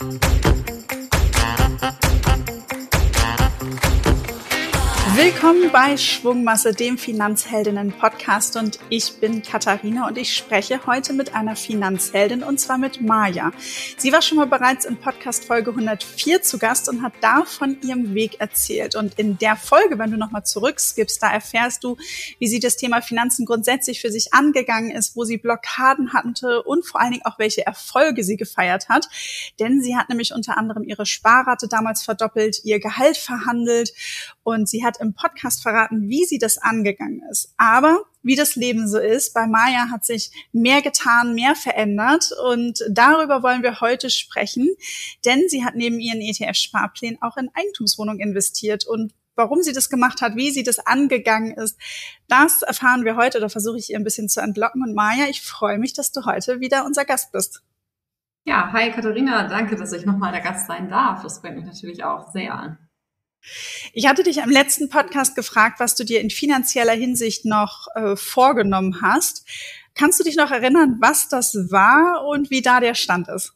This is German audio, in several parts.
Thank you. Willkommen bei Schwungmasse, dem Finanzheldinnen-Podcast. Und ich bin Katharina und ich spreche heute mit einer Finanzheldin und zwar mit Maja. Sie war schon mal bereits in Podcast Folge 104 zu Gast und hat da von ihrem Weg erzählt. Und in der Folge, wenn du nochmal zurückskippst, da erfährst du, wie sie das Thema Finanzen grundsätzlich für sich angegangen ist, wo sie Blockaden hatte und vor allen Dingen auch welche Erfolge sie gefeiert hat, denn sie hat nämlich unter anderem ihre Sparrate damals verdoppelt, ihr Gehalt verhandelt und sie hat im Podcast verraten, wie sie das angegangen ist. Aber wie das Leben so ist, bei Maya hat sich mehr getan, mehr verändert und darüber wollen wir heute sprechen, denn sie hat neben ihren ETF-Sparplänen auch in Eigentumswohnungen investiert und warum sie das gemacht hat, wie sie das angegangen ist, das erfahren wir heute. Da versuche ich ihr ein bisschen zu entlocken. Und Maja, ich freue mich, dass du heute wieder unser Gast bist. Ja, hi Katharina, danke, dass ich nochmal der Gast sein darf. Das freut mich natürlich auch sehr. Ich hatte dich am letzten Podcast gefragt, was du dir in finanzieller Hinsicht noch äh, vorgenommen hast. Kannst du dich noch erinnern, was das war und wie da der Stand ist?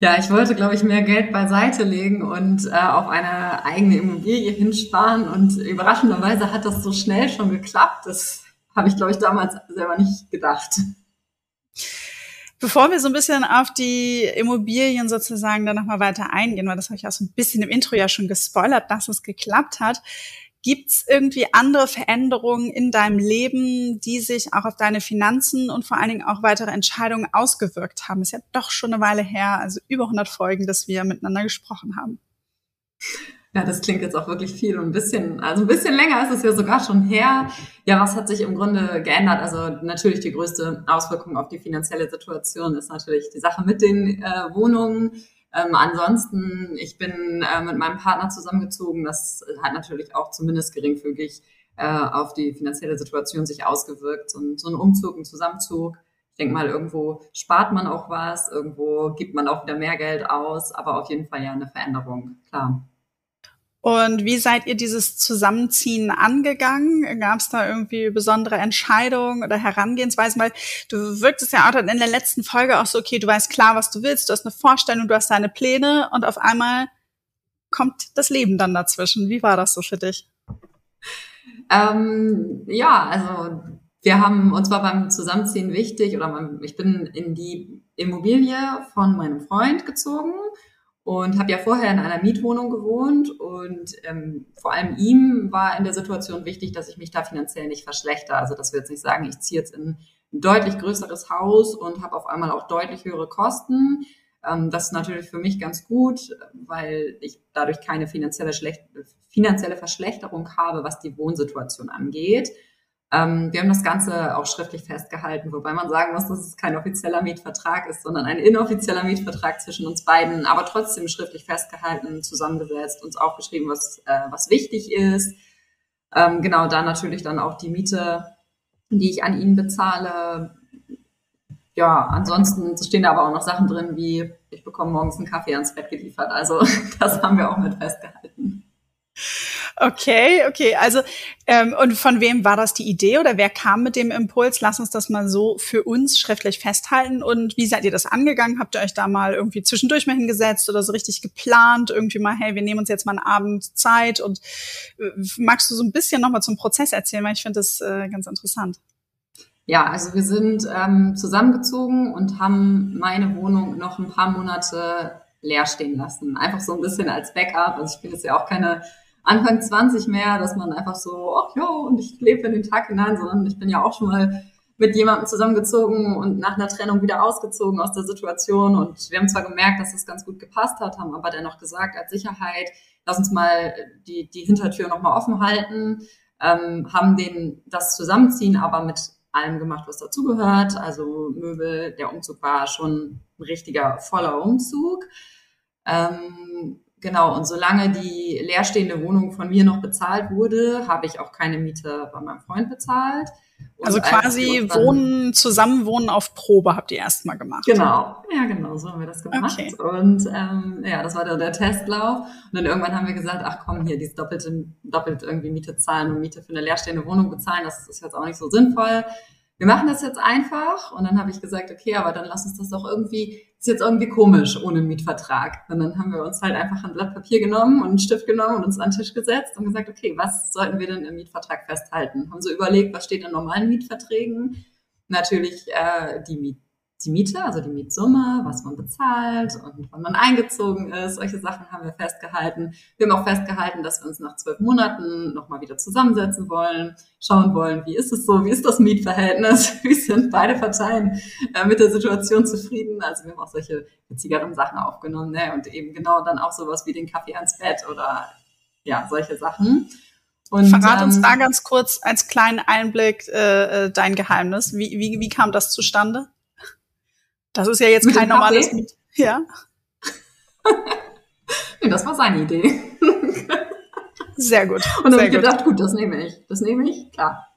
Ja, ich wollte, glaube ich, mehr Geld beiseite legen und äh, auf eine eigene Immobilie hinsparen. Und überraschenderweise hat das so schnell schon geklappt. Das habe ich, glaube ich, damals selber nicht gedacht. Bevor wir so ein bisschen auf die Immobilien sozusagen dann nochmal weiter eingehen, weil das habe ich auch so ein bisschen im Intro ja schon gespoilert, dass es geklappt hat. Gibt's irgendwie andere Veränderungen in deinem Leben, die sich auch auf deine Finanzen und vor allen Dingen auch weitere Entscheidungen ausgewirkt haben? Ist ja doch schon eine Weile her, also über 100 Folgen, dass wir miteinander gesprochen haben. Ja, das klingt jetzt auch wirklich viel und ein bisschen, also ein bisschen länger ist es ja sogar schon her. Ja, was hat sich im Grunde geändert? Also natürlich die größte Auswirkung auf die finanzielle Situation ist natürlich die Sache mit den äh, Wohnungen. Ähm, ansonsten, ich bin äh, mit meinem Partner zusammengezogen. Das hat natürlich auch zumindest geringfügig äh, auf die finanzielle Situation sich ausgewirkt. Ein, so ein Umzug, ein Zusammenzug. Ich denke mal, irgendwo spart man auch was, irgendwo gibt man auch wieder mehr Geld aus, aber auf jeden Fall ja eine Veränderung, klar. Und wie seid ihr dieses Zusammenziehen angegangen? Gab es da irgendwie besondere Entscheidungen oder Herangehensweisen? Weil du wirktest ja auch in der letzten Folge auch so, okay, du weißt klar, was du willst, du hast eine Vorstellung, du hast deine Pläne und auf einmal kommt das Leben dann dazwischen. Wie war das so für dich? Ähm, ja, also wir haben uns war beim Zusammenziehen wichtig oder ich bin in die Immobilie von meinem Freund gezogen und habe ja vorher in einer Mietwohnung gewohnt und ähm, vor allem ihm war in der Situation wichtig, dass ich mich da finanziell nicht verschlechter. Also dass wir jetzt nicht sagen, ich ziehe jetzt in ein deutlich größeres Haus und habe auf einmal auch deutlich höhere Kosten. Ähm, das ist natürlich für mich ganz gut, weil ich dadurch keine finanzielle, Schlecht finanzielle Verschlechterung habe, was die Wohnsituation angeht. Ähm, wir haben das Ganze auch schriftlich festgehalten, wobei man sagen muss, dass es kein offizieller Mietvertrag ist, sondern ein inoffizieller Mietvertrag zwischen uns beiden, aber trotzdem schriftlich festgehalten, zusammengesetzt, uns aufgeschrieben, was, äh, was wichtig ist. Ähm, genau, da natürlich dann auch die Miete, die ich an ihn bezahle. Ja, ansonsten stehen da aber auch noch Sachen drin, wie ich bekomme morgens einen Kaffee ans Bett geliefert. Also das haben wir auch mit festgehalten. Okay, okay. Also ähm, und von wem war das die Idee oder wer kam mit dem Impuls? Lass uns das mal so für uns schriftlich festhalten. Und wie seid ihr das angegangen? Habt ihr euch da mal irgendwie zwischendurch mal hingesetzt oder so richtig geplant? Irgendwie mal, hey, wir nehmen uns jetzt mal einen Abend Zeit und äh, magst du so ein bisschen nochmal zum Prozess erzählen, weil ich finde das äh, ganz interessant. Ja, also wir sind ähm, zusammengezogen und haben meine Wohnung noch ein paar Monate leer stehen lassen. Einfach so ein bisschen als Backup. Also ich bin jetzt ja auch keine Anfang 20 mehr, dass man einfach so, ach ja, und ich lebe in den Tag hinein, sondern ich bin ja auch schon mal mit jemandem zusammengezogen und nach einer Trennung wieder ausgezogen aus der Situation. Und wir haben zwar gemerkt, dass es ganz gut gepasst hat, haben aber dennoch gesagt, als Sicherheit, lass uns mal die, die Hintertür nochmal offen halten, ähm, haben den, das Zusammenziehen aber mit allem gemacht, was dazugehört. Also Möbel, der Umzug war schon ein richtiger voller Umzug. Ähm, Genau, und solange die leerstehende Wohnung von mir noch bezahlt wurde, habe ich auch keine Miete bei meinem Freund bezahlt. Und also quasi Wohnen, Zusammenwohnen auf Probe habt ihr erstmal gemacht. Genau, ja genau, so haben wir das gemacht. Okay. Und ähm, ja, das war der, der Testlauf. Und dann irgendwann haben wir gesagt, ach komm, hier, dieses doppelte, doppelt irgendwie Miete zahlen und Miete für eine leerstehende Wohnung bezahlen, das ist jetzt auch nicht so sinnvoll. Wir machen das jetzt einfach. Und dann habe ich gesagt, okay, aber dann lass uns das doch irgendwie, ist jetzt irgendwie komisch ohne Mietvertrag. Und dann haben wir uns halt einfach ein Blatt Papier genommen und einen Stift genommen und uns an den Tisch gesetzt und gesagt, okay, was sollten wir denn im Mietvertrag festhalten? Haben so überlegt, was steht in normalen Mietverträgen? Natürlich äh, die Miet die Miete, also die Mietsumme, was man bezahlt und wann man eingezogen ist. Solche Sachen haben wir festgehalten. Wir haben auch festgehalten, dass wir uns nach zwölf Monaten nochmal wieder zusammensetzen wollen, schauen wollen, wie ist es so, wie ist das Mietverhältnis, wie sind beide Parteien äh, mit der Situation zufrieden. Also wir haben auch solche witzigeren Sachen aufgenommen ne? und eben genau dann auch sowas wie den Kaffee ans Bett oder ja, solche Sachen. Und, Verrat ähm, uns da ganz kurz als kleinen Einblick äh, äh, dein Geheimnis. Wie, wie, wie kam das zustande? Das ist ja jetzt Mit kein normales Miet. Ja. nee, das war seine Idee. Sehr gut. Und dann habe ich gedacht, gut, das nehme ich. Das nehme ich, klar.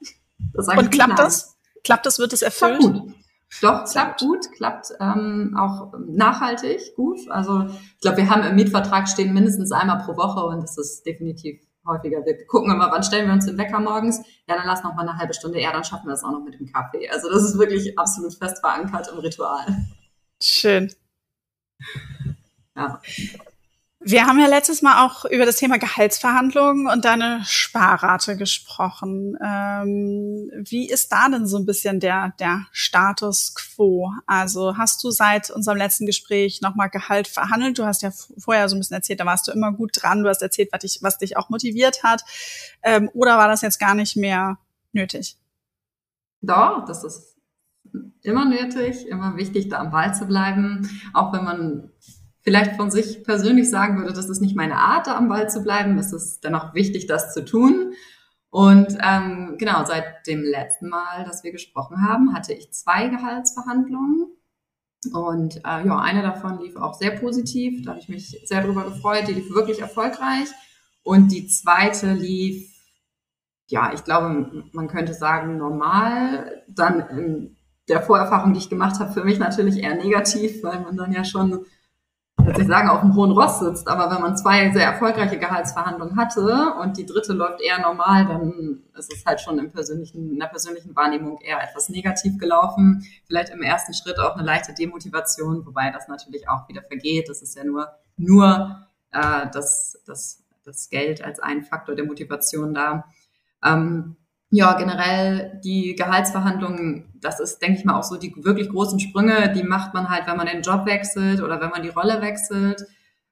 Und klappt das? Klappt das? Wird es erfüllt? Klappt gut. Doch, klappt gut, klappt ähm, auch nachhaltig gut. Also ich glaube, wir haben im Mietvertrag stehen mindestens einmal pro Woche und das ist definitiv häufiger. Wir gucken immer, wann stellen wir uns den Wecker morgens? Ja, dann lass noch mal eine halbe Stunde eher, dann schaffen wir das auch noch mit dem Kaffee. Also das ist wirklich absolut fest verankert im Ritual. Schön. Ja. Wir haben ja letztes Mal auch über das Thema Gehaltsverhandlungen und deine Sparrate gesprochen. Ähm, wie ist da denn so ein bisschen der, der Status quo? Also hast du seit unserem letzten Gespräch nochmal Gehalt verhandelt? Du hast ja vorher so ein bisschen erzählt, da warst du immer gut dran. Du hast erzählt, was dich, was dich auch motiviert hat. Ähm, oder war das jetzt gar nicht mehr nötig? Doch, das ist immer nötig, immer wichtig, da am Ball zu bleiben, auch wenn man vielleicht von sich persönlich sagen würde, das ist nicht meine Art, da am Ball zu bleiben. Es ist dennoch wichtig, das zu tun. Und ähm, genau, seit dem letzten Mal, dass wir gesprochen haben, hatte ich zwei Gehaltsverhandlungen. Und äh, ja, eine davon lief auch sehr positiv. Da habe ich mich sehr drüber gefreut. Die lief wirklich erfolgreich. Und die zweite lief, ja, ich glaube, man könnte sagen, normal. Dann in der Vorerfahrung, die ich gemacht habe, für mich natürlich eher negativ, weil man dann ja schon würde ich sagen, auf einem hohen Ross sitzt. Aber wenn man zwei sehr erfolgreiche Gehaltsverhandlungen hatte und die dritte läuft eher normal, dann ist es halt schon im persönlichen, in der persönlichen Wahrnehmung eher etwas negativ gelaufen. Vielleicht im ersten Schritt auch eine leichte Demotivation, wobei das natürlich auch wieder vergeht. Das ist ja nur, nur äh, das, das, das Geld als ein Faktor der Motivation da. Ähm, ja, generell die Gehaltsverhandlungen, das ist, denke ich mal, auch so die wirklich großen Sprünge, die macht man halt, wenn man den Job wechselt oder wenn man die Rolle wechselt.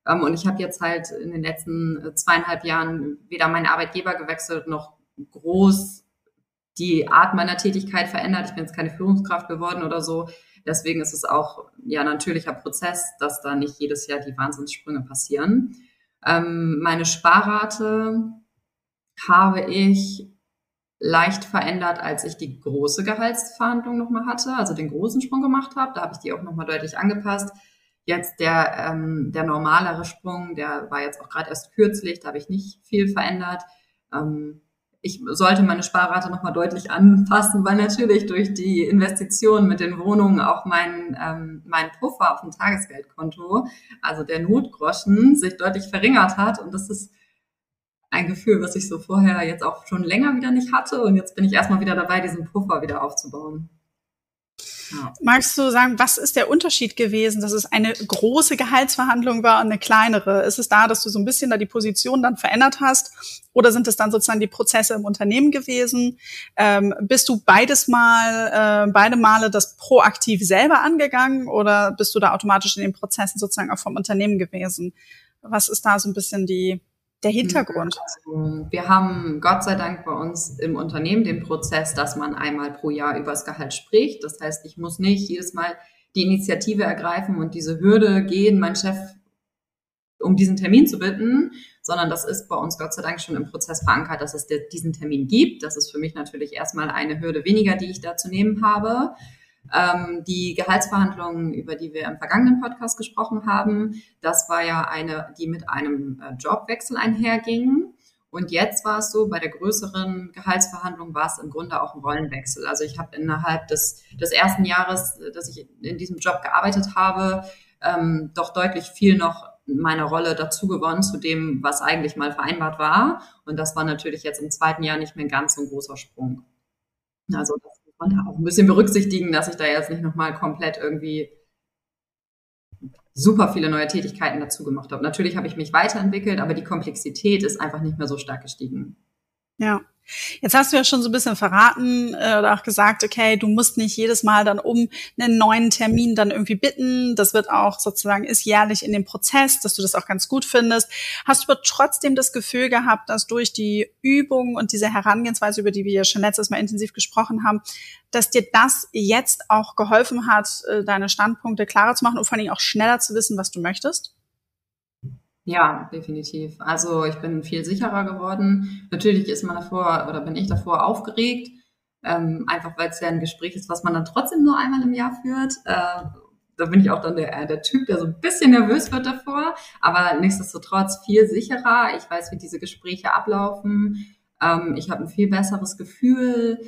Ähm, und ich habe jetzt halt in den letzten äh, zweieinhalb Jahren weder meinen Arbeitgeber gewechselt noch groß die Art meiner Tätigkeit verändert. Ich bin jetzt keine Führungskraft geworden oder so. Deswegen ist es auch ja ein natürlicher Prozess, dass da nicht jedes Jahr die Wahnsinnssprünge passieren. Ähm, meine Sparrate habe ich leicht verändert, als ich die große Gehaltsverhandlung nochmal hatte, also den großen Sprung gemacht habe. Da habe ich die auch nochmal deutlich angepasst. Jetzt der, ähm, der normalere Sprung, der war jetzt auch gerade erst kürzlich, da habe ich nicht viel verändert. Ähm, ich sollte meine Sparrate nochmal deutlich anpassen, weil natürlich durch die Investitionen mit den Wohnungen auch mein, ähm, mein Puffer auf dem Tagesgeldkonto, also der Notgroschen, sich deutlich verringert hat. Und das ist ein Gefühl, was ich so vorher jetzt auch schon länger wieder nicht hatte. Und jetzt bin ich erstmal wieder dabei, diesen Puffer wieder aufzubauen. Ja. Magst du sagen, was ist der Unterschied gewesen, dass es eine große Gehaltsverhandlung war und eine kleinere? Ist es da, dass du so ein bisschen da die Position dann verändert hast? Oder sind es dann sozusagen die Prozesse im Unternehmen gewesen? Ähm, bist du beides mal, äh, beide Male das proaktiv selber angegangen oder bist du da automatisch in den Prozessen sozusagen auch vom Unternehmen gewesen? Was ist da so ein bisschen die, der Hintergrund? Also, wir haben Gott sei Dank bei uns im Unternehmen den Prozess, dass man einmal pro Jahr über das Gehalt spricht. Das heißt, ich muss nicht jedes Mal die Initiative ergreifen und diese Hürde gehen, mein Chef um diesen Termin zu bitten, sondern das ist bei uns Gott sei Dank schon im Prozess verankert, dass es diesen Termin gibt. Das ist für mich natürlich erstmal eine Hürde weniger, die ich da zu nehmen habe. Ähm, die Gehaltsverhandlungen, über die wir im vergangenen Podcast gesprochen haben, das war ja eine, die mit einem äh, Jobwechsel einherging. Und jetzt war es so, bei der größeren Gehaltsverhandlung war es im Grunde auch ein Rollenwechsel. Also ich habe innerhalb des, des ersten Jahres, dass ich in diesem Job gearbeitet habe, ähm, doch deutlich viel noch meine Rolle dazu gewonnen zu dem, was eigentlich mal vereinbart war. Und das war natürlich jetzt im zweiten Jahr nicht mehr ganz so ein großer Sprung. Also das und auch ein bisschen berücksichtigen, dass ich da jetzt nicht nochmal komplett irgendwie super viele neue Tätigkeiten dazu gemacht habe. Natürlich habe ich mich weiterentwickelt, aber die Komplexität ist einfach nicht mehr so stark gestiegen. Ja. Jetzt hast du ja schon so ein bisschen verraten äh, oder auch gesagt, okay, du musst nicht jedes Mal dann um einen neuen Termin dann irgendwie bitten. Das wird auch sozusagen, ist jährlich in dem Prozess, dass du das auch ganz gut findest. Hast du aber trotzdem das Gefühl gehabt, dass durch die Übung und diese Herangehensweise, über die wir ja schon letztes Mal intensiv gesprochen haben, dass dir das jetzt auch geholfen hat, äh, deine Standpunkte klarer zu machen und vor allen Dingen auch schneller zu wissen, was du möchtest? Ja, definitiv. Also ich bin viel sicherer geworden. Natürlich ist man davor oder bin ich davor aufgeregt, ähm, einfach weil es ja ein Gespräch ist, was man dann trotzdem nur einmal im Jahr führt. Äh, da bin ich auch dann der, der Typ, der so ein bisschen nervös wird davor, aber nichtsdestotrotz viel sicherer. Ich weiß, wie diese Gespräche ablaufen. Ähm, ich habe ein viel besseres Gefühl.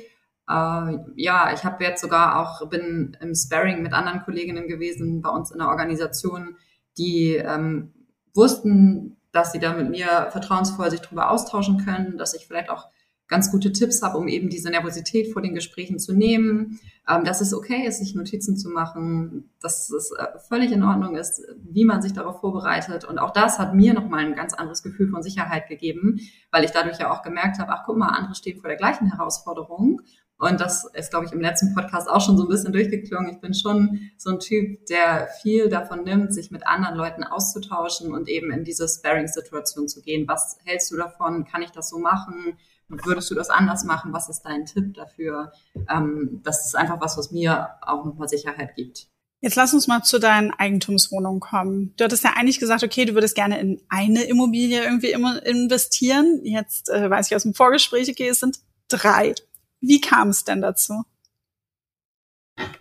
Äh, ja, ich habe jetzt sogar auch bin im Sparring mit anderen Kolleginnen gewesen bei uns in der Organisation, die ähm, wussten, dass sie da mit mir vertrauensvoll sich drüber austauschen können, dass ich vielleicht auch ganz gute Tipps habe, um eben diese Nervosität vor den Gesprächen zu nehmen, ähm, dass es okay ist, sich Notizen zu machen, dass es äh, völlig in Ordnung ist, wie man sich darauf vorbereitet. Und auch das hat mir nochmal ein ganz anderes Gefühl von Sicherheit gegeben, weil ich dadurch ja auch gemerkt habe, ach guck mal, andere stehen vor der gleichen Herausforderung und das ist, glaube ich, im letzten Podcast auch schon so ein bisschen durchgeklungen. Ich bin schon so ein Typ, der viel davon nimmt, sich mit anderen Leuten auszutauschen und eben in diese Sparring-Situation zu gehen. Was hältst du davon? Kann ich das so machen? Würdest du das anders machen? Was ist dein Tipp dafür? Ähm, das ist einfach was, was mir auch nochmal Sicherheit gibt. Jetzt lass uns mal zu deinen Eigentumswohnungen kommen. Du hattest ja eigentlich gesagt, okay, du würdest gerne in eine Immobilie irgendwie investieren. Jetzt äh, weiß ich aus dem Vorgespräch, okay, es sind drei. Wie kam es denn dazu?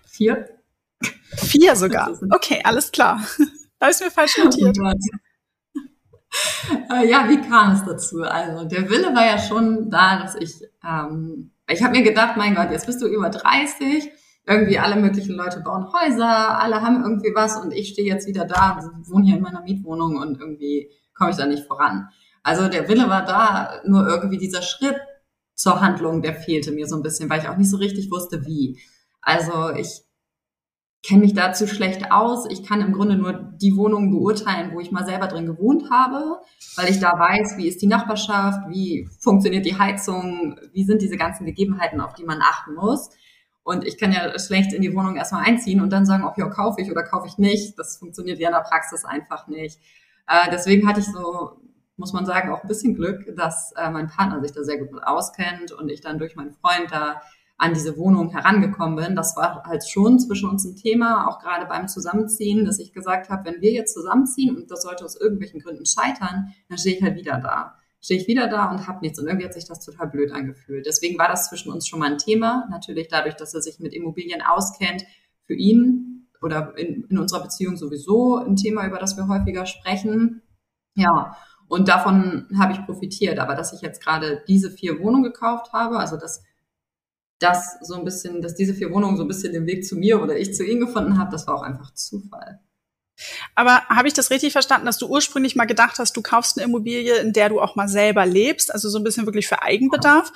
Vier. Vier sogar. Okay, alles klar. Da ist mir falsch notiert. Äh, ja, wie kam es dazu? Also der Wille war ja schon da, dass ich, ähm, ich habe mir gedacht, mein Gott, jetzt bist du über 30, irgendwie alle möglichen Leute bauen Häuser, alle haben irgendwie was und ich stehe jetzt wieder da und wohne hier in meiner Mietwohnung und irgendwie komme ich da nicht voran. Also der Wille war da, nur irgendwie dieser Schritt zur Handlung, der fehlte mir so ein bisschen, weil ich auch nicht so richtig wusste, wie. Also ich kenne mich dazu schlecht aus. Ich kann im Grunde nur die Wohnungen beurteilen, wo ich mal selber drin gewohnt habe, weil ich da weiß, wie ist die Nachbarschaft, wie funktioniert die Heizung, wie sind diese ganzen Gegebenheiten, auf die man achten muss. Und ich kann ja schlecht in die Wohnung erstmal einziehen und dann sagen, ob ja, kaufe ich oder kaufe ich nicht. Das funktioniert ja in der Praxis einfach nicht. Äh, deswegen hatte ich so muss man sagen, auch ein bisschen Glück, dass äh, mein Partner sich da sehr gut auskennt und ich dann durch meinen Freund da an diese Wohnung herangekommen bin. Das war halt schon zwischen uns ein Thema, auch gerade beim Zusammenziehen, dass ich gesagt habe, wenn wir jetzt zusammenziehen und das sollte aus irgendwelchen Gründen scheitern, dann stehe ich halt wieder da. Stehe ich wieder da und habe nichts. Und irgendwie hat sich das total blöd angefühlt. Deswegen war das zwischen uns schon mal ein Thema. Natürlich dadurch, dass er sich mit Immobilien auskennt, für ihn oder in, in unserer Beziehung sowieso ein Thema, über das wir häufiger sprechen. Ja, und davon habe ich profitiert. Aber dass ich jetzt gerade diese vier Wohnungen gekauft habe, also dass das so ein bisschen, dass diese vier Wohnungen so ein bisschen den Weg zu mir oder ich zu ihnen gefunden habe, das war auch einfach Zufall. Aber habe ich das richtig verstanden, dass du ursprünglich mal gedacht hast, du kaufst eine Immobilie, in der du auch mal selber lebst, also so ein bisschen wirklich für Eigenbedarf.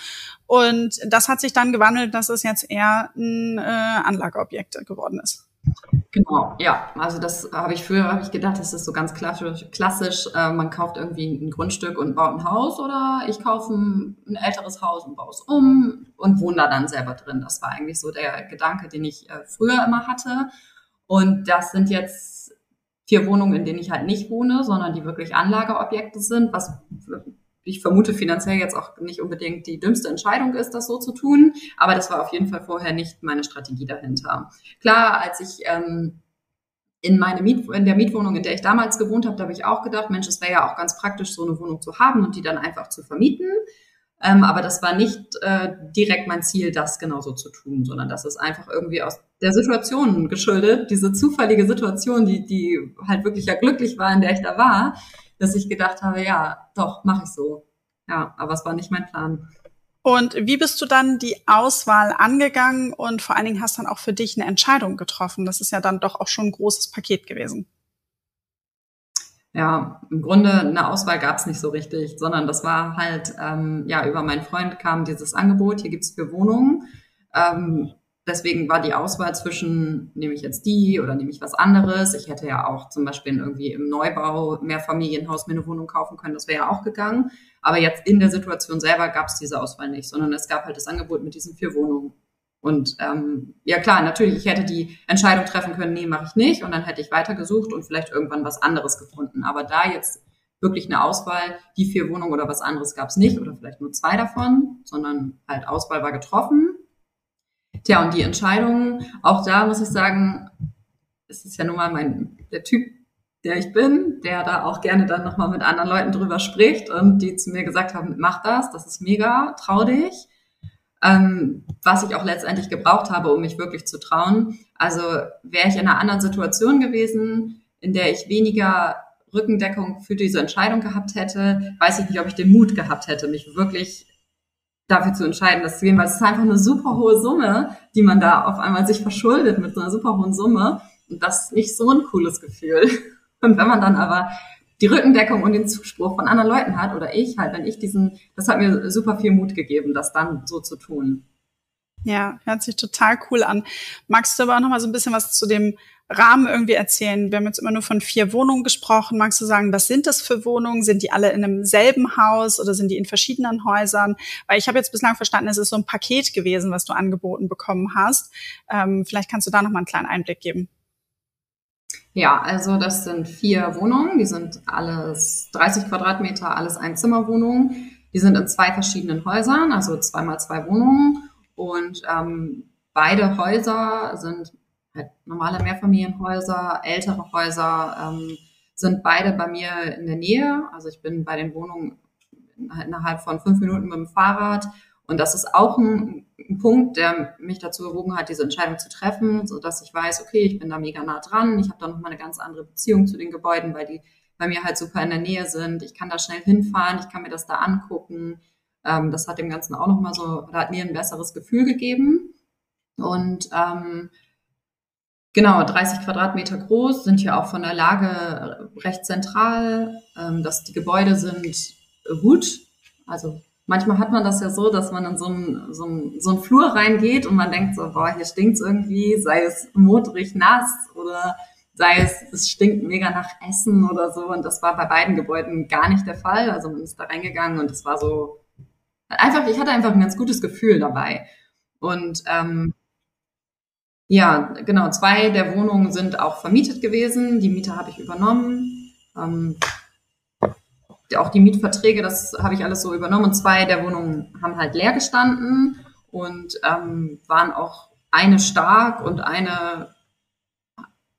Und das hat sich dann gewandelt, dass es jetzt eher ein äh, Anlageobjekt geworden ist. Genau, ja. Also das habe ich früher habe ich gedacht, das ist so ganz klassisch. klassisch äh, man kauft irgendwie ein Grundstück und baut ein Haus oder ich kaufe ein, ein, älteres Haus und baue es um und wohne da dann selber drin. Das war eigentlich so der Gedanke, den ich äh, früher immer hatte. Und das sind jetzt vier Wohnungen, in denen ich halt nicht wohne, sondern die wirklich Anlageobjekte sind, was ich vermute finanziell jetzt auch nicht unbedingt die dümmste Entscheidung ist, das so zu tun. Aber das war auf jeden Fall vorher nicht meine Strategie dahinter. Klar, als ich ähm, in, meine Miet in der Mietwohnung, in der ich damals gewohnt habe, da habe ich auch gedacht, Mensch, es wäre ja auch ganz praktisch, so eine Wohnung zu haben und die dann einfach zu vermieten. Ähm, aber das war nicht äh, direkt mein Ziel, das genauso zu tun, sondern das ist einfach irgendwie aus der Situation geschuldet, diese zufällige Situation, die, die halt wirklich ja glücklich war, in der ich da war, dass ich gedacht habe, ja, doch, mache ich so. Ja, aber es war nicht mein Plan. Und wie bist du dann die Auswahl angegangen und vor allen Dingen hast dann auch für dich eine Entscheidung getroffen? Das ist ja dann doch auch schon ein großes Paket gewesen. Ja, im Grunde eine Auswahl gab es nicht so richtig, sondern das war halt, ähm, ja, über meinen Freund kam dieses Angebot, hier gibt's vier Wohnungen. Ähm, deswegen war die Auswahl zwischen, nehme ich jetzt die oder nehme ich was anderes. Ich hätte ja auch zum Beispiel irgendwie im Neubau Mehrfamilienhaus mir eine Wohnung kaufen können, das wäre ja auch gegangen. Aber jetzt in der Situation selber gab es diese Auswahl nicht, sondern es gab halt das Angebot mit diesen vier Wohnungen. Und ähm, ja klar, natürlich, ich hätte die Entscheidung treffen können, nee, mache ich nicht. Und dann hätte ich weitergesucht und vielleicht irgendwann was anderes gefunden. Aber da jetzt wirklich eine Auswahl, die vier Wohnungen oder was anderes gab es nicht oder vielleicht nur zwei davon, sondern halt Auswahl war getroffen. Tja, und die Entscheidung, auch da muss ich sagen, es ist ja nun mal mein, der Typ, der ich bin, der da auch gerne dann nochmal mit anderen Leuten drüber spricht und die zu mir gesagt haben, mach das, das ist mega, trau dich. Ähm, was ich auch letztendlich gebraucht habe, um mich wirklich zu trauen. Also wäre ich in einer anderen Situation gewesen, in der ich weniger Rückendeckung für diese Entscheidung gehabt hätte, weiß ich nicht, ob ich den Mut gehabt hätte, mich wirklich dafür zu entscheiden, das zu gehen, weil es ist einfach eine super hohe Summe, die man da auf einmal sich verschuldet mit so einer super hohen Summe. Und das ist nicht so ein cooles Gefühl. Und wenn man dann aber die Rückendeckung und den Zuspruch von anderen Leuten hat, oder ich halt, wenn ich diesen, das hat mir super viel Mut gegeben, das dann so zu tun. Ja, hört sich total cool an. Magst du aber auch noch mal so ein bisschen was zu dem Rahmen irgendwie erzählen? Wir haben jetzt immer nur von vier Wohnungen gesprochen. Magst du sagen, was sind das für Wohnungen? Sind die alle in einem selben Haus oder sind die in verschiedenen Häusern? Weil ich habe jetzt bislang verstanden, es ist so ein Paket gewesen, was du angeboten bekommen hast. Ähm, vielleicht kannst du da noch mal einen kleinen Einblick geben. Ja, also das sind vier Wohnungen. Die sind alles 30 Quadratmeter, alles Einzimmerwohnungen. Die sind in zwei verschiedenen Häusern, also zweimal zwei Wohnungen. Und ähm, beide Häuser sind halt normale Mehrfamilienhäuser, ältere Häuser, ähm, sind beide bei mir in der Nähe. Also ich bin bei den Wohnungen innerhalb von fünf Minuten mit dem Fahrrad. Und das ist auch ein, ein Punkt, der mich dazu bewogen hat, diese Entscheidung zu treffen, so dass ich weiß, okay, ich bin da mega nah dran. Ich habe da noch mal eine ganz andere Beziehung zu den Gebäuden, weil die bei mir halt super in der Nähe sind. Ich kann da schnell hinfahren, ich kann mir das da angucken. Ähm, das hat dem Ganzen auch noch mal so, oder hat mir ein besseres Gefühl gegeben. Und ähm, Genau, 30 Quadratmeter groß, sind hier auch von der Lage recht zentral. Ähm, dass die Gebäude sind gut. Also manchmal hat man das ja so, dass man in so einen, so einen, so einen Flur reingeht und man denkt so, boah, hier stinkt's irgendwie, sei es modrig nass oder sei es, es stinkt mega nach Essen oder so. Und das war bei beiden Gebäuden gar nicht der Fall. Also man ist da reingegangen und es war so einfach, ich hatte einfach ein ganz gutes Gefühl dabei. Und ähm, ja, genau. Zwei der Wohnungen sind auch vermietet gewesen. Die Miete habe ich übernommen. Ähm, auch die Mietverträge, das habe ich alles so übernommen. Und zwei der Wohnungen haben halt leer gestanden und ähm, waren auch eine stark und eine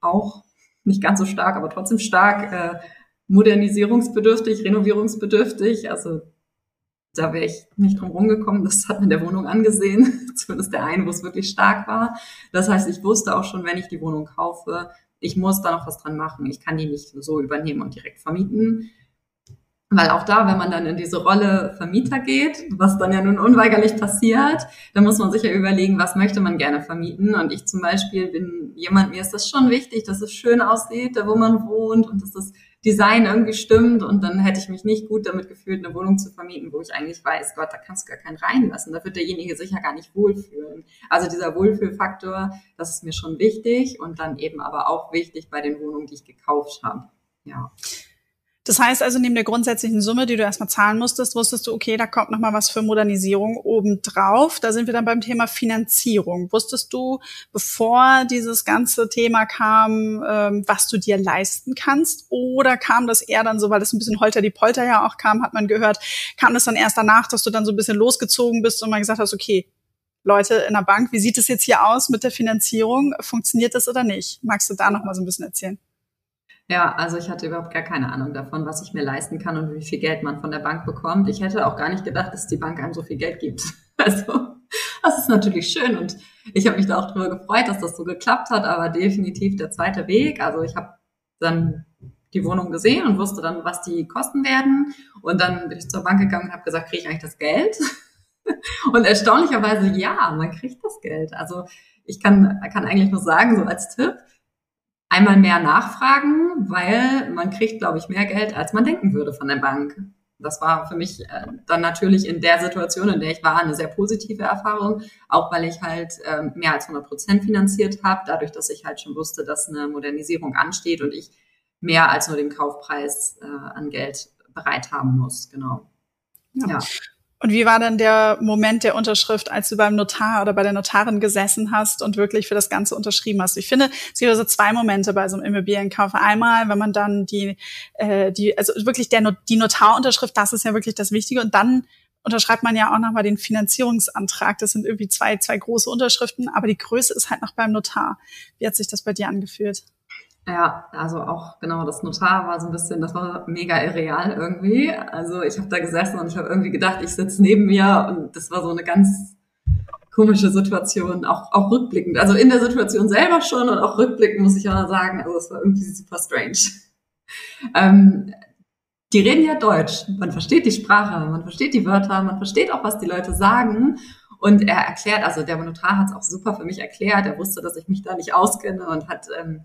auch nicht ganz so stark, aber trotzdem stark äh, modernisierungsbedürftig, renovierungsbedürftig. Also da wäre ich nicht drum rumgekommen. Das hat man der Wohnung angesehen, zumindest der eine, wo es wirklich stark war. Das heißt, ich wusste auch schon, wenn ich die Wohnung kaufe, ich muss da noch was dran machen. Ich kann die nicht so übernehmen und direkt vermieten. Weil auch da, wenn man dann in diese Rolle Vermieter geht, was dann ja nun unweigerlich passiert, dann muss man sich ja überlegen, was möchte man gerne vermieten. Und ich zum Beispiel bin jemand, mir ist das schon wichtig, dass es schön aussieht, da wo man wohnt und dass das Design irgendwie stimmt. Und dann hätte ich mich nicht gut damit gefühlt, eine Wohnung zu vermieten, wo ich eigentlich weiß, Gott, da kannst du gar keinen reinlassen. Da wird derjenige sicher gar nicht wohlfühlen. Also dieser Wohlfühlfaktor, das ist mir schon wichtig und dann eben aber auch wichtig bei den Wohnungen, die ich gekauft habe. Ja. Das heißt also, neben der grundsätzlichen Summe, die du erstmal zahlen musstest, wusstest du, okay, da kommt nochmal was für Modernisierung obendrauf. Da sind wir dann beim Thema Finanzierung. Wusstest du, bevor dieses ganze Thema kam, ähm, was du dir leisten kannst? Oder kam das eher dann so, weil das ein bisschen holter die Polter ja auch kam, hat man gehört, kam das dann erst danach, dass du dann so ein bisschen losgezogen bist und mal gesagt hast, okay, Leute in der Bank, wie sieht es jetzt hier aus mit der Finanzierung? Funktioniert das oder nicht? Magst du da nochmal so ein bisschen erzählen? Ja, also ich hatte überhaupt gar keine Ahnung davon, was ich mir leisten kann und wie viel Geld man von der Bank bekommt. Ich hätte auch gar nicht gedacht, dass die Bank einem so viel Geld gibt. Also das ist natürlich schön und ich habe mich da auch darüber gefreut, dass das so geklappt hat, aber definitiv der zweite Weg. Also ich habe dann die Wohnung gesehen und wusste dann, was die kosten werden. Und dann bin ich zur Bank gegangen und habe gesagt, kriege ich eigentlich das Geld? Und erstaunlicherweise, ja, man kriegt das Geld. Also ich kann, kann eigentlich nur sagen, so als Tipp, einmal mehr nachfragen, weil man kriegt, glaube ich, mehr Geld, als man denken würde von der Bank. Das war für mich äh, dann natürlich in der Situation, in der ich war, eine sehr positive Erfahrung, auch weil ich halt äh, mehr als 100 Prozent finanziert habe, dadurch, dass ich halt schon wusste, dass eine Modernisierung ansteht und ich mehr als nur den Kaufpreis äh, an Geld bereit haben muss. Genau. Ja. ja. Und wie war dann der Moment der Unterschrift, als du beim Notar oder bei der Notarin gesessen hast und wirklich für das Ganze unterschrieben hast? Ich finde, es gibt so zwei Momente bei so einem Immobilienkauf. Einmal, wenn man dann die, äh, die also wirklich der, die Notarunterschrift, das ist ja wirklich das Wichtige. Und dann unterschreibt man ja auch nochmal den Finanzierungsantrag. Das sind irgendwie zwei, zwei große Unterschriften, aber die Größe ist halt noch beim Notar. Wie hat sich das bei dir angefühlt? Ja, also auch genau, das Notar war so ein bisschen, das war mega irreal irgendwie. Also ich habe da gesessen und ich habe irgendwie gedacht, ich sitze neben mir und das war so eine ganz komische Situation, auch, auch rückblickend. Also in der Situation selber schon und auch rückblickend muss ich auch sagen, also es war irgendwie super strange. Ähm, die reden ja Deutsch, man versteht die Sprache, man versteht die Wörter, man versteht auch, was die Leute sagen. Und er erklärt, also der Notar hat es auch super für mich erklärt, er wusste, dass ich mich da nicht auskenne und hat ähm,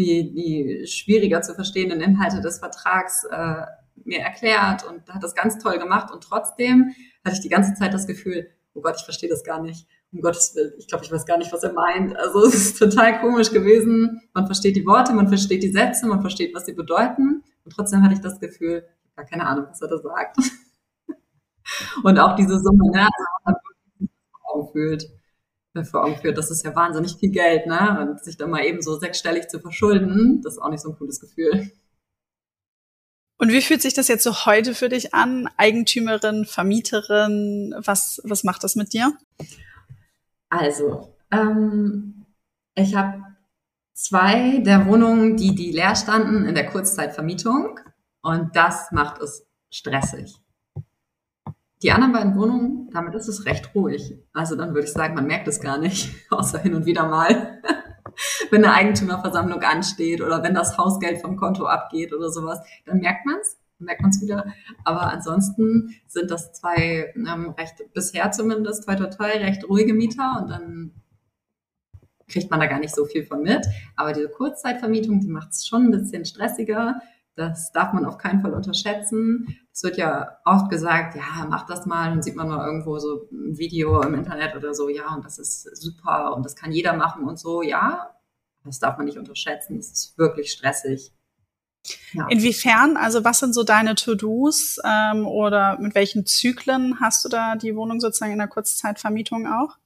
die, die schwieriger zu verstehenden Inhalte des Vertrags äh, mir erklärt und hat das ganz toll gemacht. Und trotzdem hatte ich die ganze Zeit das Gefühl, oh Gott, ich verstehe das gar nicht. Um Gottes Willen, ich glaube, ich weiß gar nicht, was er meint. Also es ist total komisch gewesen. Man versteht die Worte, man versteht die Sätze, man versteht, was sie bedeuten. Und trotzdem hatte ich das Gefühl, gar keine Ahnung, was er da sagt. und auch diese Summe, ne, also man gefühlt vor Augen führt, das ist ja wahnsinnig viel Geld, ne? Und sich dann mal eben so sechsstellig zu verschulden, das ist auch nicht so ein cooles Gefühl. Und wie fühlt sich das jetzt so heute für dich an? Eigentümerin, Vermieterin, was, was macht das mit dir? Also, ähm, ich habe zwei der Wohnungen, die, die leer standen, in der Kurzzeitvermietung. Und das macht es stressig. Die anderen beiden Wohnungen, damit ist es recht ruhig. Also dann würde ich sagen, man merkt es gar nicht, außer hin und wieder mal, wenn eine Eigentümerversammlung ansteht oder wenn das Hausgeld vom Konto abgeht oder sowas, dann merkt man es, merkt man es wieder. Aber ansonsten sind das zwei ähm, recht, bisher zumindest, toi toi toi, recht ruhige Mieter und dann kriegt man da gar nicht so viel von mit. Aber diese Kurzzeitvermietung, die macht es schon ein bisschen stressiger. Das darf man auf keinen Fall unterschätzen. Es wird ja oft gesagt, ja, mach das mal, dann sieht man mal irgendwo so ein Video im Internet oder so, ja, und das ist super und das kann jeder machen und so, ja. Das darf man nicht unterschätzen. Es ist wirklich stressig. Ja. Inwiefern, also was sind so deine To-Dos ähm, oder mit welchen Zyklen hast du da die Wohnung sozusagen in der Kurzzeitvermietung auch?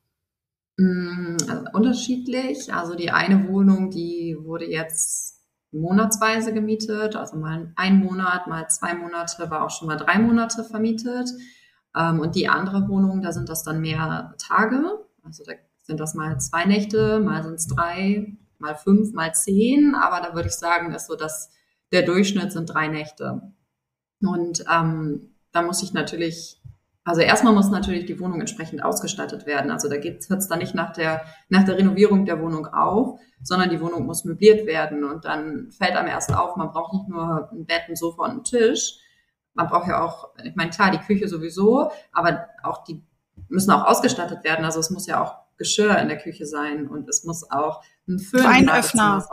Mm, also unterschiedlich. Also die eine Wohnung, die wurde jetzt monatsweise gemietet, also mal ein Monat, mal zwei Monate, war auch schon mal drei Monate vermietet. Ähm, und die andere Wohnung, da sind das dann mehr Tage. Also da sind das mal zwei Nächte, mal sind es drei, mal fünf, mal zehn. Aber da würde ich sagen, ist so, dass der Durchschnitt sind drei Nächte. Und ähm, da muss ich natürlich also erstmal muss natürlich die Wohnung entsprechend ausgestattet werden. Also da hört es dann nicht nach der, nach der Renovierung der Wohnung auf, sondern die Wohnung muss möbliert werden. Und dann fällt einem erst auf, man braucht nicht nur ein Bett, ein Sofa und einen Tisch. Man braucht ja auch, ich meine, klar, die Küche sowieso, aber auch die müssen auch ausgestattet werden. Also es muss ja auch Geschirr in der Küche sein und es muss auch ein Föhn Weinöffner.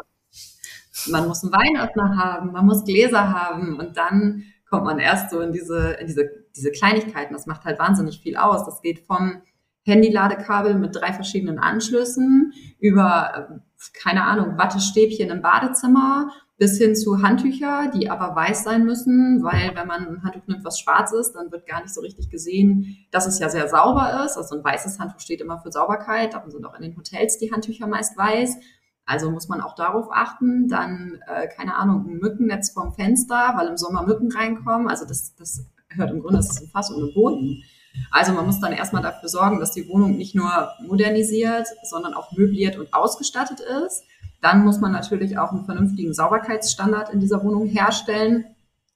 Man muss einen Weinöffner haben, man muss Gläser haben und dann kommt man erst so in diese, in diese, diese Kleinigkeiten. Das macht halt wahnsinnig viel aus. Das geht vom Handy-Ladekabel mit drei verschiedenen Anschlüssen über, keine Ahnung, Wattestäbchen im Badezimmer bis hin zu Handtücher, die aber weiß sein müssen, weil wenn man ein Handtuch nimmt, was schwarz ist, dann wird gar nicht so richtig gesehen, dass es ja sehr sauber ist. Also ein weißes Handtuch steht immer für Sauberkeit, darum sind auch in den Hotels die Handtücher meist weiß. Also muss man auch darauf achten. Dann, äh, keine Ahnung, ein Mückennetz vorm Fenster, weil im Sommer Mücken reinkommen. Also das, das hört im Grunde, das ist ein Fass ohne Boden. Also man muss dann erstmal dafür sorgen, dass die Wohnung nicht nur modernisiert, sondern auch möbliert und ausgestattet ist. Dann muss man natürlich auch einen vernünftigen Sauberkeitsstandard in dieser Wohnung herstellen.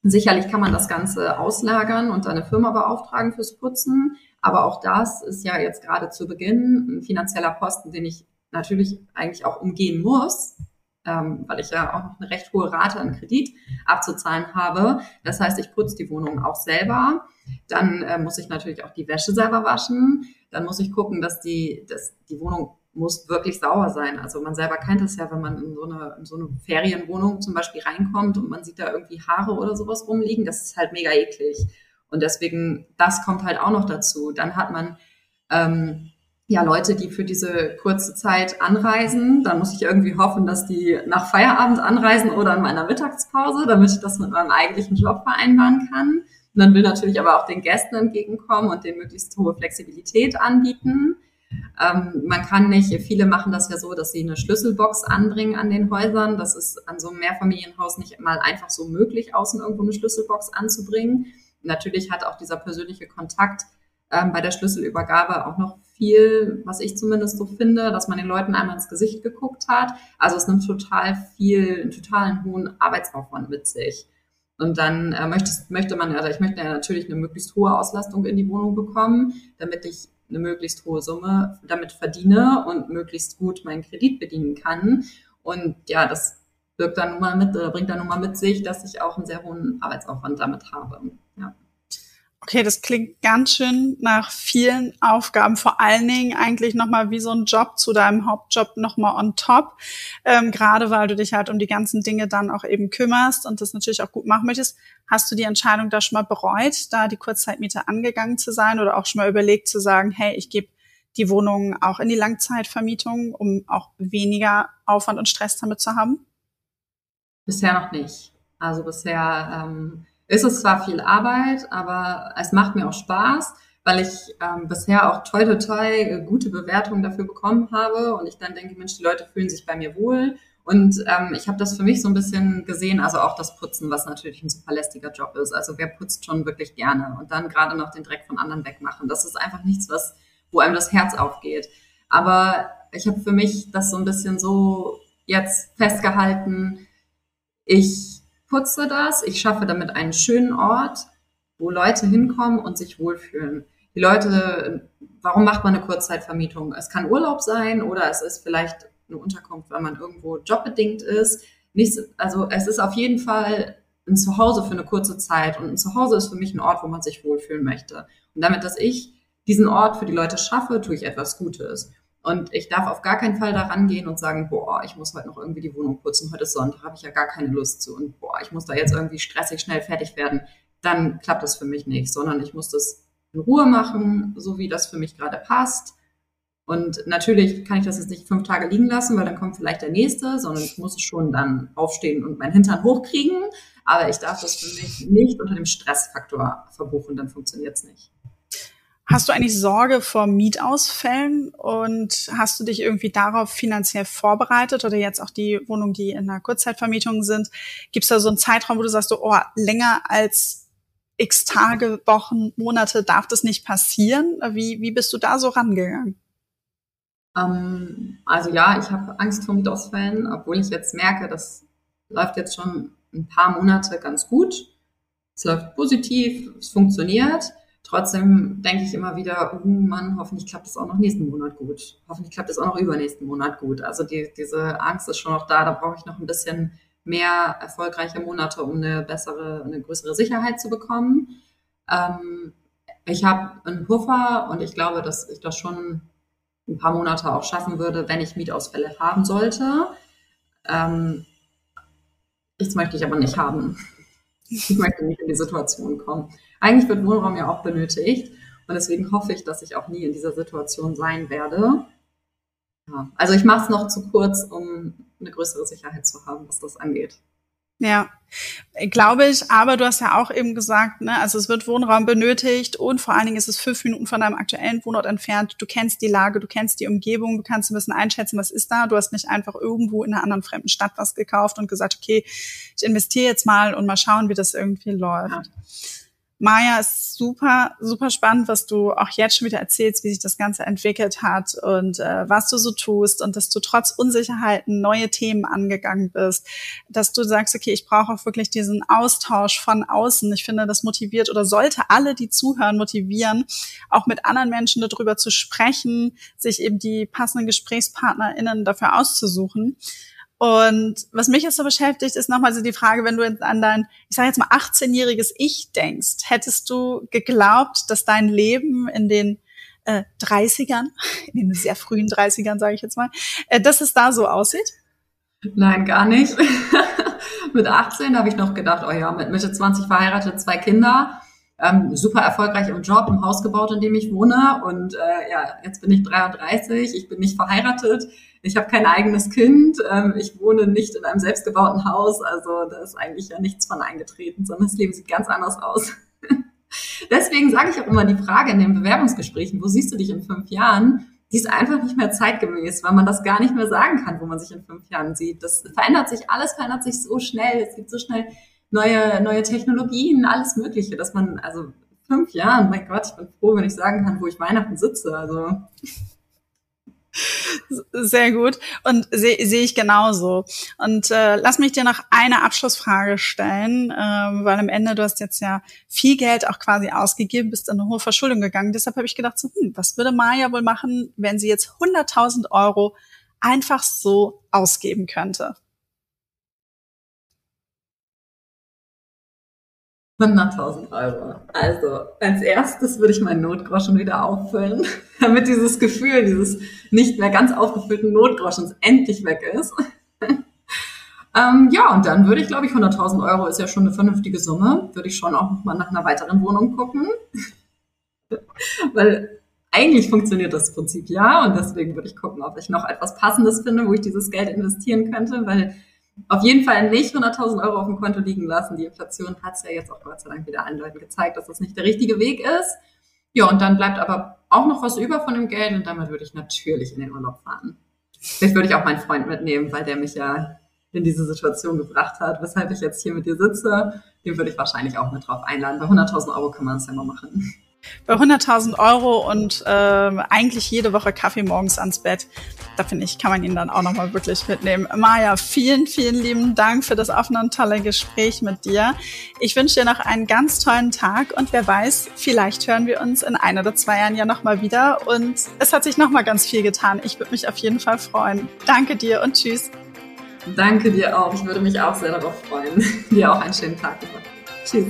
Sicherlich kann man das Ganze auslagern und eine Firma beauftragen fürs Putzen. Aber auch das ist ja jetzt gerade zu Beginn ein finanzieller Posten, den ich natürlich eigentlich auch umgehen muss, ähm, weil ich ja auch noch eine recht hohe Rate an Kredit abzuzahlen habe. Das heißt, ich putze die Wohnung auch selber. Dann äh, muss ich natürlich auch die Wäsche selber waschen. Dann muss ich gucken, dass die, dass die Wohnung muss wirklich sauber sein. Also man selber kennt das ja, wenn man in so eine, in so eine Ferienwohnung zum Beispiel reinkommt und man sieht da irgendwie Haare oder sowas rumliegen, das ist halt mega eklig. Und deswegen, das kommt halt auch noch dazu. Dann hat man ähm, ja Leute, die für diese kurze Zeit anreisen. Dann muss ich irgendwie hoffen, dass die nach Feierabend anreisen oder in meiner Mittagspause, damit ich das mit meinem eigentlichen Job vereinbaren kann. Und dann will natürlich aber auch den Gästen entgegenkommen und denen möglichst hohe Flexibilität anbieten. Ähm, man kann nicht, viele machen das ja so, dass sie eine Schlüsselbox anbringen an den Häusern. Das ist an so einem Mehrfamilienhaus nicht mal einfach so möglich, außen irgendwo eine Schlüsselbox anzubringen. Natürlich hat auch dieser persönliche Kontakt ähm, bei der Schlüsselübergabe auch noch viel, was ich zumindest so finde, dass man den Leuten einmal ins Gesicht geguckt hat. Also es nimmt total viel, einen totalen hohen Arbeitsaufwand mit sich. Und dann äh, möchtest, möchte man, also ich möchte ja natürlich eine möglichst hohe Auslastung in die Wohnung bekommen, damit ich eine möglichst hohe Summe damit verdiene und möglichst gut meinen Kredit bedienen kann. Und ja, das birgt dann nun mal mit, äh, bringt dann nun mal mit sich, dass ich auch einen sehr hohen Arbeitsaufwand damit habe. Ja. Okay, das klingt ganz schön nach vielen Aufgaben, vor allen Dingen eigentlich nochmal wie so ein Job zu deinem Hauptjob nochmal on top, ähm, gerade weil du dich halt um die ganzen Dinge dann auch eben kümmerst und das natürlich auch gut machen möchtest. Hast du die Entscheidung da schon mal bereut, da die Kurzzeitmiete angegangen zu sein oder auch schon mal überlegt zu sagen, hey, ich gebe die Wohnung auch in die Langzeitvermietung, um auch weniger Aufwand und Stress damit zu haben? Bisher noch nicht. Also bisher ähm ist es zwar viel Arbeit, aber es macht mir auch Spaß, weil ich ähm, bisher auch toll, toll, toll gute Bewertungen dafür bekommen habe und ich dann denke, Mensch, die Leute fühlen sich bei mir wohl. Und ähm, ich habe das für mich so ein bisschen gesehen, also auch das Putzen, was natürlich ein super lästiger Job ist. Also wer putzt schon wirklich gerne und dann gerade noch den Dreck von anderen wegmachen. Das ist einfach nichts, was, wo einem das Herz aufgeht. Aber ich habe für mich das so ein bisschen so jetzt festgehalten. Ich putze das, ich schaffe damit einen schönen Ort, wo Leute hinkommen und sich wohlfühlen. Die Leute, warum macht man eine Kurzzeitvermietung? Es kann Urlaub sein oder es ist vielleicht eine Unterkunft, weil man irgendwo jobbedingt ist. Nichts, also es ist auf jeden Fall ein Zuhause für eine kurze Zeit und ein Zuhause ist für mich ein Ort, wo man sich wohlfühlen möchte. Und damit, dass ich diesen Ort für die Leute schaffe, tue ich etwas Gutes. Und ich darf auf gar keinen Fall da rangehen und sagen, boah, ich muss heute noch irgendwie die Wohnung putzen, heute ist Sonntag, habe ich ja gar keine Lust zu und boah, ich muss da jetzt irgendwie stressig schnell fertig werden. Dann klappt das für mich nicht, sondern ich muss das in Ruhe machen, so wie das für mich gerade passt. Und natürlich kann ich das jetzt nicht fünf Tage liegen lassen, weil dann kommt vielleicht der nächste, sondern ich muss schon dann aufstehen und meinen Hintern hochkriegen. Aber ich darf das für mich nicht unter dem Stressfaktor verbuchen, dann funktioniert es nicht. Hast du eigentlich Sorge vor Mietausfällen und hast du dich irgendwie darauf finanziell vorbereitet oder jetzt auch die Wohnungen, die in einer Kurzzeitvermietung sind? Gibt es da so einen Zeitraum, wo du sagst, oh, länger als x Tage, Wochen, Monate darf das nicht passieren? Wie, wie bist du da so rangegangen? Ähm, also ja, ich habe Angst vor Mietausfällen, obwohl ich jetzt merke, das läuft jetzt schon ein paar Monate ganz gut. Es läuft positiv, es funktioniert. Trotzdem denke ich immer wieder, oh Mann, hoffentlich klappt es auch noch nächsten Monat gut. Hoffentlich klappt es auch noch übernächsten Monat gut. Also die, diese Angst ist schon noch da. Da brauche ich noch ein bisschen mehr erfolgreiche Monate, um eine bessere, eine größere Sicherheit zu bekommen. Ähm, ich habe einen Puffer und ich glaube, dass ich das schon ein paar Monate auch schaffen würde, wenn ich Mietausfälle haben sollte. Ähm, das möchte ich aber nicht haben. Ich möchte nicht in die Situation kommen. Eigentlich wird Wohnraum ja auch benötigt und deswegen hoffe ich, dass ich auch nie in dieser Situation sein werde. Ja. Also ich mache es noch zu kurz, um eine größere Sicherheit zu haben, was das angeht. Ja, glaube ich. Aber du hast ja auch eben gesagt, ne, also es wird Wohnraum benötigt und vor allen Dingen ist es fünf Minuten von deinem aktuellen Wohnort entfernt. Du kennst die Lage, du kennst die Umgebung, du kannst ein bisschen einschätzen, was ist da. Du hast nicht einfach irgendwo in einer anderen fremden Stadt was gekauft und gesagt, okay, ich investiere jetzt mal und mal schauen, wie das irgendwie läuft. Ja. Maja, ist super, super spannend, was du auch jetzt schon wieder erzählst, wie sich das Ganze entwickelt hat und äh, was du so tust und dass du trotz Unsicherheiten neue Themen angegangen bist, dass du sagst, okay, ich brauche auch wirklich diesen Austausch von außen. Ich finde, das motiviert oder sollte alle, die zuhören, motivieren, auch mit anderen Menschen darüber zu sprechen, sich eben die passenden GesprächspartnerInnen dafür auszusuchen. Und was mich jetzt so beschäftigt, ist nochmal so die Frage, wenn du an dein, ich sage jetzt mal 18-jähriges Ich denkst, hättest du geglaubt, dass dein Leben in den äh, 30ern, in den sehr frühen 30ern, sage ich jetzt mal, äh, dass es da so aussieht? Nein, gar nicht. mit 18 habe ich noch gedacht, oh ja, mit Mitte 20 verheiratet, zwei Kinder. ähm, super erfolgreich im Job, im Haus gebaut, in dem ich wohne. Und äh, ja, jetzt bin ich 33, ich bin nicht verheiratet, ich habe kein eigenes Kind, ähm, ich wohne nicht in einem selbstgebauten Haus. Also da ist eigentlich ja nichts von eingetreten, sondern das Leben sieht ganz anders aus. Deswegen sage ich auch immer die Frage in den Bewerbungsgesprächen, wo siehst du dich in fünf Jahren? Die ist einfach nicht mehr zeitgemäß, weil man das gar nicht mehr sagen kann, wo man sich in fünf Jahren sieht. Das verändert sich, alles verändert sich so schnell. Es gibt so schnell neue, neue Technologien, alles Mögliche, dass man, also fünf Jahren, mein Gott, ich bin froh, wenn ich sagen kann, wo ich Weihnachten sitze. Also sehr gut und sehe seh ich genauso. Und äh, lass mich dir noch eine Abschlussfrage stellen, äh, weil am Ende du hast jetzt ja viel Geld auch quasi ausgegeben, bist in eine hohe Verschuldung gegangen. Deshalb habe ich gedacht, so, hm, was würde Maya wohl machen, wenn sie jetzt 100.000 Euro einfach so ausgeben könnte? 100.000 Euro. Also, als erstes würde ich meinen Notgroschen wieder auffüllen, damit dieses Gefühl dieses nicht mehr ganz aufgefüllten Notgroschens endlich weg ist. ähm, ja, und dann würde ich, glaube ich, 100.000 Euro ist ja schon eine vernünftige Summe. Würde ich schon auch mal nach einer weiteren Wohnung gucken. Weil eigentlich funktioniert das Prinzip ja und deswegen würde ich gucken, ob ich noch etwas Passendes finde, wo ich dieses Geld investieren könnte, weil auf jeden Fall nicht 100.000 Euro auf dem Konto liegen lassen. Die Inflation hat es ja jetzt auch Gott sei Dank wieder andeutend gezeigt, dass das nicht der richtige Weg ist. Ja, und dann bleibt aber auch noch was über von dem Geld und damit würde ich natürlich in den Urlaub fahren. Vielleicht würde ich auch meinen Freund mitnehmen, weil der mich ja in diese Situation gebracht hat, weshalb ich jetzt hier mit dir sitze. Den würde ich wahrscheinlich auch mit drauf einladen. Bei 100.000 Euro kann man das ja mal machen. Bei 100.000 Euro und äh, eigentlich jede Woche Kaffee morgens ans Bett, da finde ich, kann man ihn dann auch nochmal wirklich mitnehmen. Maja, vielen, vielen lieben Dank für das offene und tolle Gespräch mit dir. Ich wünsche dir noch einen ganz tollen Tag und wer weiß, vielleicht hören wir uns in ein oder zwei Jahren ja nochmal wieder und es hat sich nochmal ganz viel getan. Ich würde mich auf jeden Fall freuen. Danke dir und tschüss. Danke dir auch. Ich würde mich auch sehr darauf freuen. dir auch einen schönen Tag. Tschüss.